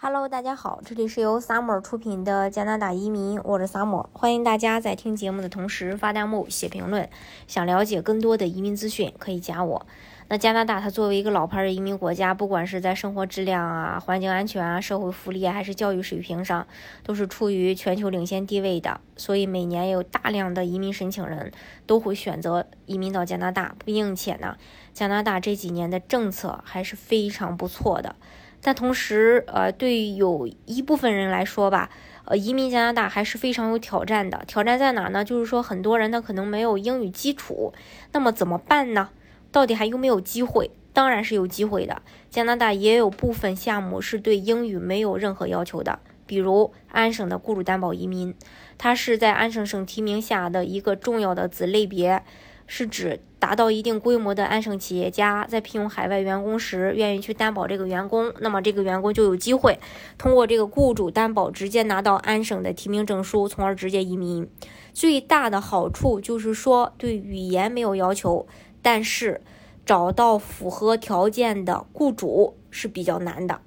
Hello，大家好，这里是由 Summer 出品的加拿大移民，我是 Summer，欢迎大家在听节目的同时发弹幕、写评论。想了解更多的移民资讯，可以加我。那加拿大它作为一个老牌的移民国家，不管是在生活质量啊、环境安全啊、社会福利还是教育水平上，都是处于全球领先地位的。所以每年有大量的移民申请人都会选择移民到加拿大，并且呢，加拿大这几年的政策还是非常不错的。但同时，呃，对有一部分人来说吧，呃，移民加拿大还是非常有挑战的。挑战在哪呢？就是说，很多人他可能没有英语基础，那么怎么办呢？到底还有没有机会？当然是有机会的。加拿大也有部分项目是对英语没有任何要求的，比如安省的雇主担保移民，它是在安省省提名下的一个重要的子类别。是指达到一定规模的安省企业家在聘用海外员工时，愿意去担保这个员工，那么这个员工就有机会通过这个雇主担保直接拿到安省的提名证书，从而直接移民。最大的好处就是说对语言没有要求，但是找到符合条件的雇主是比较难的。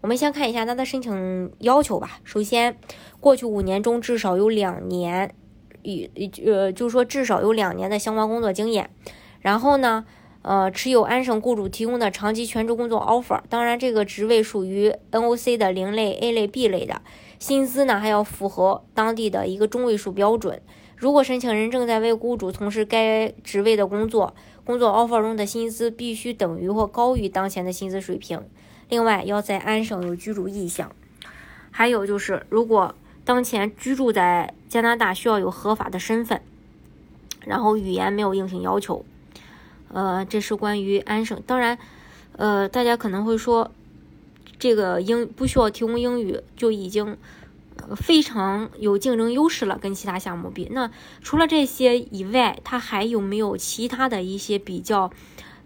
我们先看一下他的申请要求吧。首先，过去五年中至少有两年。与呃，就是说至少有两年的相关工作经验，然后呢，呃，持有安省雇主提供的长期全职工作 offer，当然这个职位属于 NOC 的零类、A 类、B 类的，薪资呢还要符合当地的一个中位数标准。如果申请人正在为雇主从事该职位的工作，工作 offer 中的薪资必须等于或高于当前的薪资水平。另外，要在安省有居住意向。还有就是，如果当前居住在加拿大需要有合法的身份，然后语言没有硬性要求。呃，这是关于安省。当然，呃，大家可能会说，这个英不需要提供英语就已经非常有竞争优势了，跟其他项目比。那除了这些以外，它还有没有其他的一些比较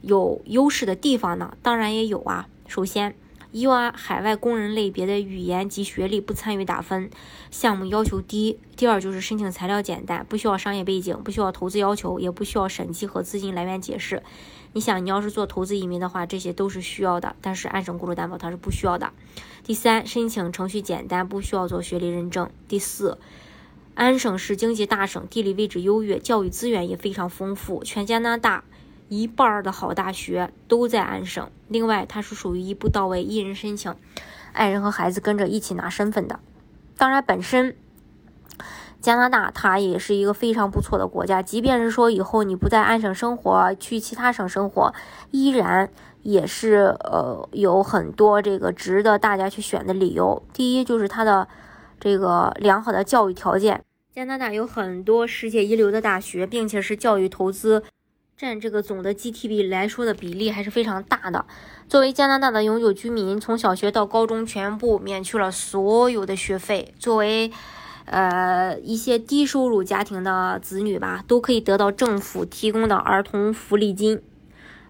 有优势的地方呢？当然也有啊。首先。以往海外工人类别的语言及学历不参与打分，项目要求低。第二就是申请材料简单，不需要商业背景，不需要投资要求，也不需要审计和资金来源解释。你想，你要是做投资移民的话，这些都是需要的，但是安省雇主担保它是不需要的。第三，申请程序简单，不需要做学历认证。第四，安省是经济大省，地理位置优越，教育资源也非常丰富，全加拿大。一半的好大学都在安省。另外，它是属于一步到位，一人申请，爱人和孩子跟着一起拿身份的。当然，本身加拿大它也是一个非常不错的国家。即便是说以后你不在安省生活，去其他省生活，依然也是呃有很多这个值得大家去选的理由。第一，就是它的这个良好的教育条件。加拿大有很多世界一流的大学，并且是教育投资。占这个总的 GDP 来说的比例还是非常大的。作为加拿大的永久居民，从小学到高中全部免去了所有的学费。作为呃一些低收入家庭的子女吧，都可以得到政府提供的儿童福利金。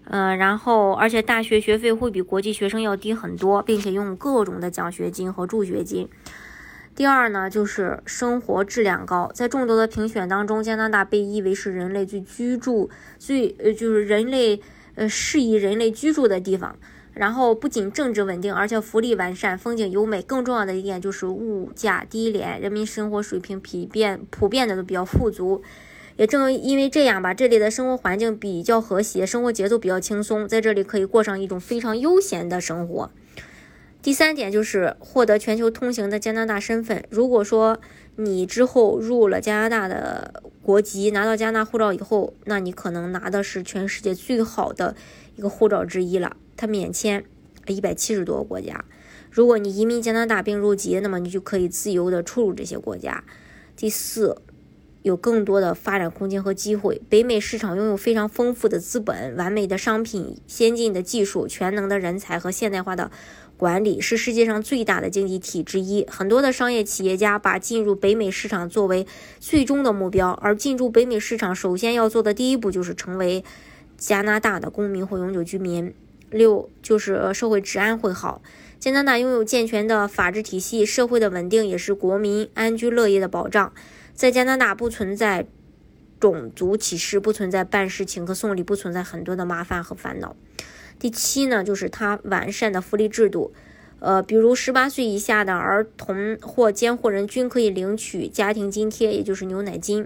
嗯，然后而且大学学费会比国际学生要低很多，并且用各种的奖学金和助学金。第二呢，就是生活质量高，在众多的评选当中，加拿大被誉为是人类最居住最呃就是人类呃适宜人类居住的地方。然后不仅政治稳定，而且福利完善，风景优美。更重要的一点就是物价低廉，人民生活水平普遍普遍的都比较富足。也正因为这样吧，这里的生活环境比较和谐，生活节奏比较轻松，在这里可以过上一种非常悠闲的生活。第三点就是获得全球通行的加拿大身份。如果说你之后入了加拿大的国籍，拿到加拿大护照以后，那你可能拿的是全世界最好的一个护照之一了。它免签一百七十多个国家。如果你移民加拿大并入籍，那么你就可以自由的出入这些国家。第四，有更多的发展空间和机会。北美市场拥有非常丰富的资本、完美的商品、先进的技术、全能的人才和现代化的。管理是世界上最大的经济体之一，很多的商业企业家把进入北美市场作为最终的目标。而进入北美市场，首先要做的第一步就是成为加拿大的公民或永久居民。六就是社会治安会好，加拿大拥有健全的法治体系，社会的稳定也是国民安居乐业的保障。在加拿大不存在种族歧视，不存在办事请客送礼，不存在很多的麻烦和烦恼。第七呢，就是它完善的福利制度，呃，比如十八岁以下的儿童或监护人均可以领取家庭津贴，也就是牛奶金。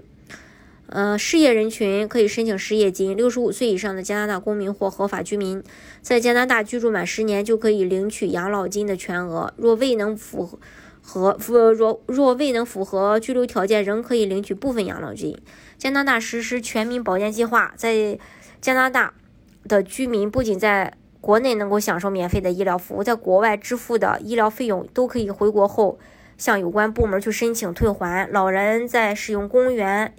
呃，失业人群可以申请失业金。六十五岁以上的加拿大公民或合法居民，在加拿大居住满十年就可以领取养老金的全额。若未能符合合符若若未能符合居留条件，仍可以领取部分养老金。加拿大实施全民保健计划，在加拿大的居民不仅在国内能够享受免费的医疗服务，在国外支付的医疗费用都可以回国后向有关部门去申请退还。老人在使用公园。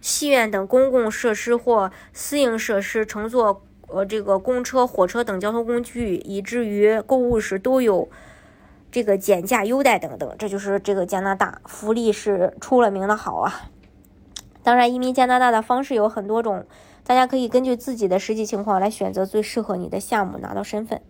戏院等公共设施或私营设施，乘坐呃这个公车、火车等交通工具，以至于购物时都有这个减价优待等等。这就是这个加拿大福利是出了名的好啊！当然，移民加拿大的方式有很多种，大家可以根据自己的实际情况来选择最适合你的项目，拿到身份。